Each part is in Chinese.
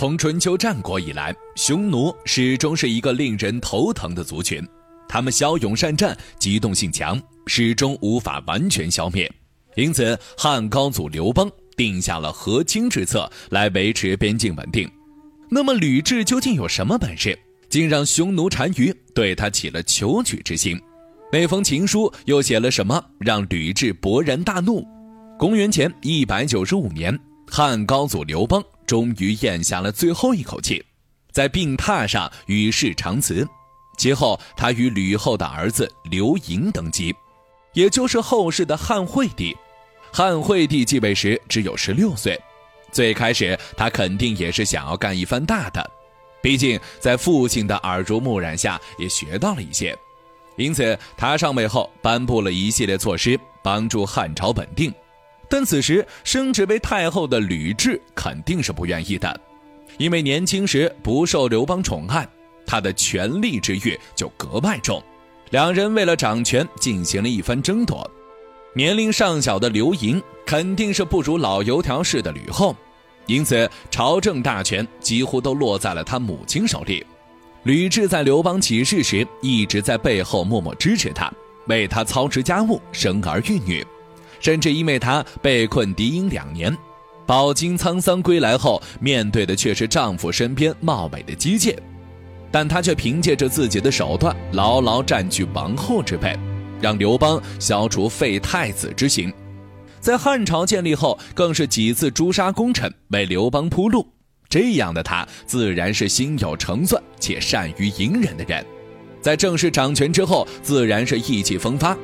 从春秋战国以来，匈奴始终是一个令人头疼的族群。他们骁勇善战，机动性强，始终无法完全消灭。因此，汉高祖刘邦定下了和亲之策，来维持边境稳定。那么，吕雉究竟有什么本事，竟让匈奴单于对他起了求取之心？那封情书又写了什么，让吕雉勃然大怒？公元前一百九十五年，汉高祖刘邦终于咽下了最后一口气，在病榻上与世长辞。其后，他与吕后的儿子刘盈登基，也就是后世的汉惠帝。汉惠帝继位时只有十六岁，最开始他肯定也是想要干一番大的，毕竟在父亲的耳濡目染下也学到了一些，因此他上位后颁布了一系列措施，帮助汉朝稳定。但此时升职为太后的吕雉肯定是不愿意的，因为年轻时不受刘邦宠爱。他的权力之欲就格外重，两人为了掌权进行了一番争夺。年龄尚小的刘盈肯定是不如老油条似的吕后，因此朝政大权几乎都落在了他母亲手里。吕雉在刘邦起事时一直在背后默默支持他，为他操持家务、生儿育女，甚至因为他被困敌营两年，饱经沧桑归来后，面对的却是丈夫身边貌美的姬妾。但她却凭借着自己的手段，牢牢占据王后之位，让刘邦消除废太子之心。在汉朝建立后，更是几次诛杀功臣，为刘邦铺路。这样的他，自然是心有成算且善于隐忍的人。在正式掌权之后，自然是意气风发。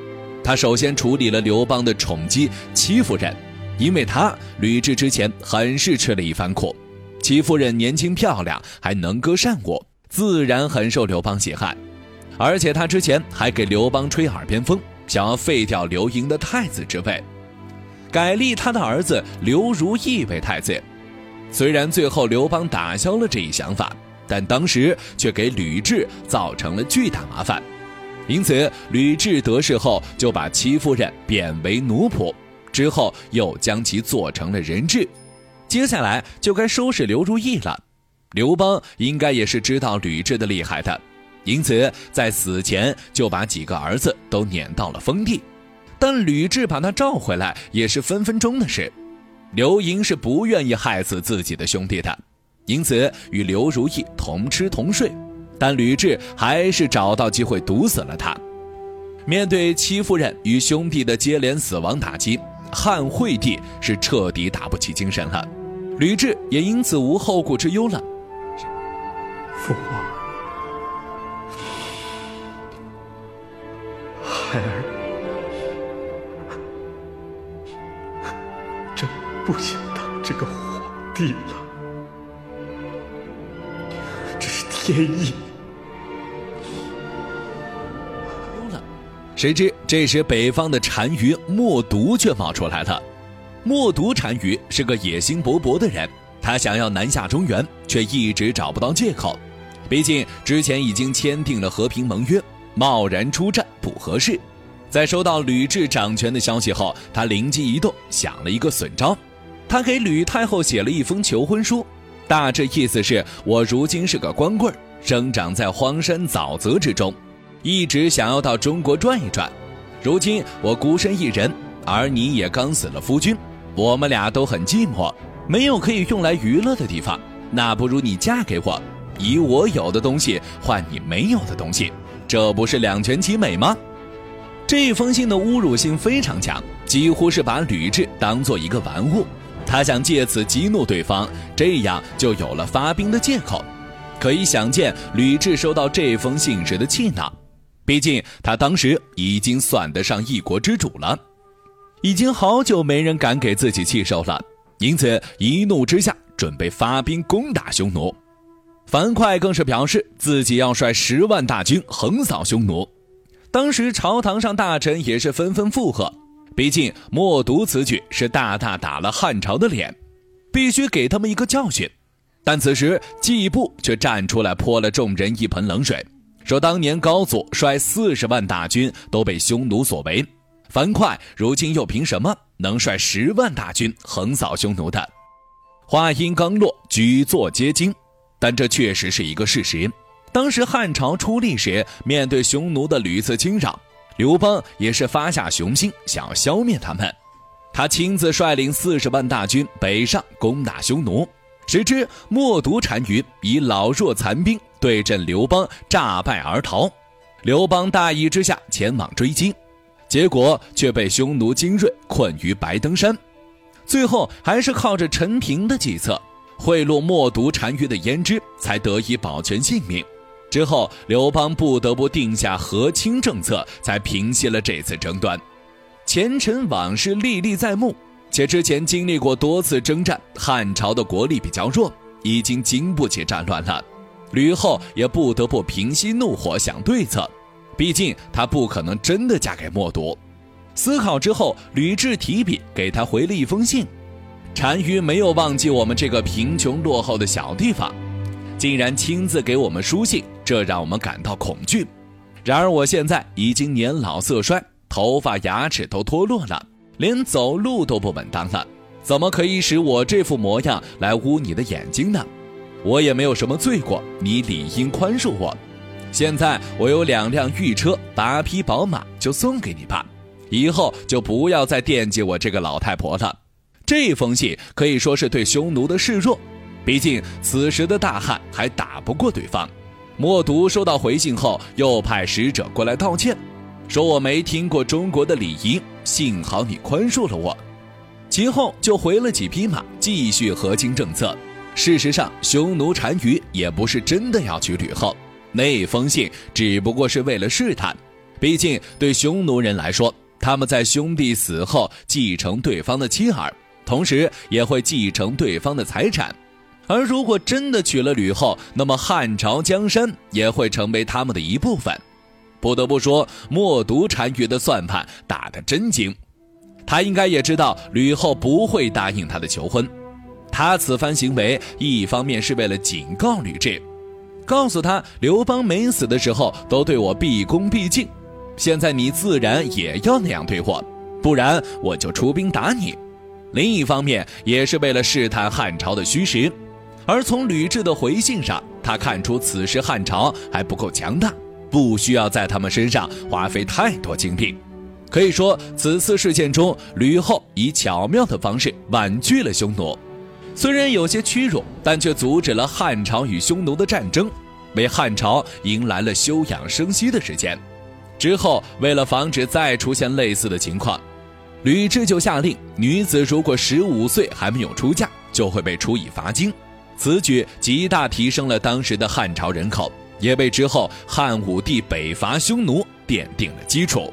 他首先处理了刘邦的宠姬戚夫人，因为他吕雉之前很是吃了一番苦。戚夫人年轻漂亮，还能歌善舞。自然很受刘邦喜爱，而且他之前还给刘邦吹耳边风，想要废掉刘盈的太子之位，改立他的儿子刘如意为太子。虽然最后刘邦打消了这一想法，但当时却给吕雉造成了巨大麻烦。因此，吕雉得势后就把戚夫人贬为奴仆，之后又将其做成了人质。接下来就该收拾刘如意了。刘邦应该也是知道吕雉的厉害的，因此在死前就把几个儿子都撵到了封地。但吕雉把他召回来也是分分钟的事。刘盈是不愿意害死自己的兄弟的，因此与刘如意同吃同睡。但吕雉还是找到机会毒死了他。面对戚夫人与兄弟的接连死亡打击，汉惠帝是彻底打不起精神了，吕雉也因此无后顾之忧了。父王，孩儿真不想当这个皇帝了，这是天意。谁知这时北方的单于默毒却冒出来了。默毒单于是个野心勃勃的人，他想要南下中原，却一直找不到借口。毕竟之前已经签订了和平盟约，贸然出战不合适。在收到吕雉掌权的消息后，他灵机一动，想了一个损招。他给吕太后写了一封求婚书，大致意思是：我如今是个光棍，生长在荒山沼泽之中，一直想要到中国转一转。如今我孤身一人，而你也刚死了夫君，我们俩都很寂寞，没有可以用来娱乐的地方。那不如你嫁给我。以我有的东西换你没有的东西，这不是两全其美吗？这封信的侮辱性非常强，几乎是把吕雉当做一个玩物。他想借此激怒对方，这样就有了发兵的借口。可以想见吕雉收到这封信时的气恼，毕竟他当时已经算得上一国之主了，已经好久没人敢给自己气受了，因此一怒之下准备发兵攻打匈奴。樊哙更是表示自己要率十万大军横扫匈奴，当时朝堂上大臣也是纷纷附和，毕竟默读此举是大大打了汉朝的脸，必须给他们一个教训。但此时季布却站出来泼了众人一盆冷水，说当年高祖率四十万大军都被匈奴所围，樊哙如今又凭什么能率十万大军横扫匈奴的？话音刚落，举座皆惊。但这确实是一个事实。当时汉朝出力时，面对匈奴的屡次侵扰，刘邦也是发下雄心，想要消灭他们。他亲自率领四十万大军北上攻打匈奴，谁知冒毒单于以老弱残兵对阵刘邦，诈败而逃。刘邦大意之下前往追击，结果却被匈奴精锐困于白登山。最后还是靠着陈平的计策，贿赂冒毒单于的胭脂，才得以保全性命。之后，刘邦不得不定下和亲政策，才平息了这次争端。前尘往事历历在目，且之前经历过多次征战，汉朝的国力比较弱，已经经不起战乱了。吕后也不得不平息怒火，想对策。毕竟她不可能真的嫁给默毒。思考之后，吕雉提笔给他回了一封信。单于没有忘记我们这个贫穷落后的小地方，竟然亲自给我们书信。这让我们感到恐惧。然而我现在已经年老色衰，头发、牙齿都脱落了，连走路都不稳当了。怎么可以使我这副模样来污你的眼睛呢？我也没有什么罪过，你理应宽恕我。现在我有两辆御车、八匹宝马，就送给你吧。以后就不要再惦记我这个老太婆了。这封信可以说是对匈奴的示弱，毕竟此时的大汉还打不过对方。默毒收到回信后，又派使者过来道歉，说我没听过中国的礼仪，幸好你宽恕了我。其后就回了几匹马，继续和亲政策。事实上，匈奴单于也不是真的要娶吕后，那封信只不过是为了试探。毕竟对匈奴人来说，他们在兄弟死后继承对方的妻儿，同时也会继承对方的财产。而如果真的娶了吕后，那么汉朝江山也会成为他们的一部分。不得不说，默读单于的算盘打得真精。他应该也知道吕后不会答应他的求婚。他此番行为，一方面是为了警告吕雉，告诉他刘邦没死的时候都对我毕恭毕敬，现在你自然也要那样对我，不然我就出兵打你。另一方面，也是为了试探汉朝的虚实。而从吕雉的回信上，他看出此时汉朝还不够强大，不需要在他们身上花费太多精力。可以说，此次事件中，吕后以巧妙的方式婉拒了匈奴，虽然有些屈辱，但却阻止了汉朝与匈奴的战争，为汉朝迎来了休养生息的时间。之后，为了防止再出现类似的情况，吕雉就下令，女子如果十五岁还没有出嫁，就会被处以罚金。此举极大提升了当时的汉朝人口，也为之后汉武帝北伐匈奴奠定了基础。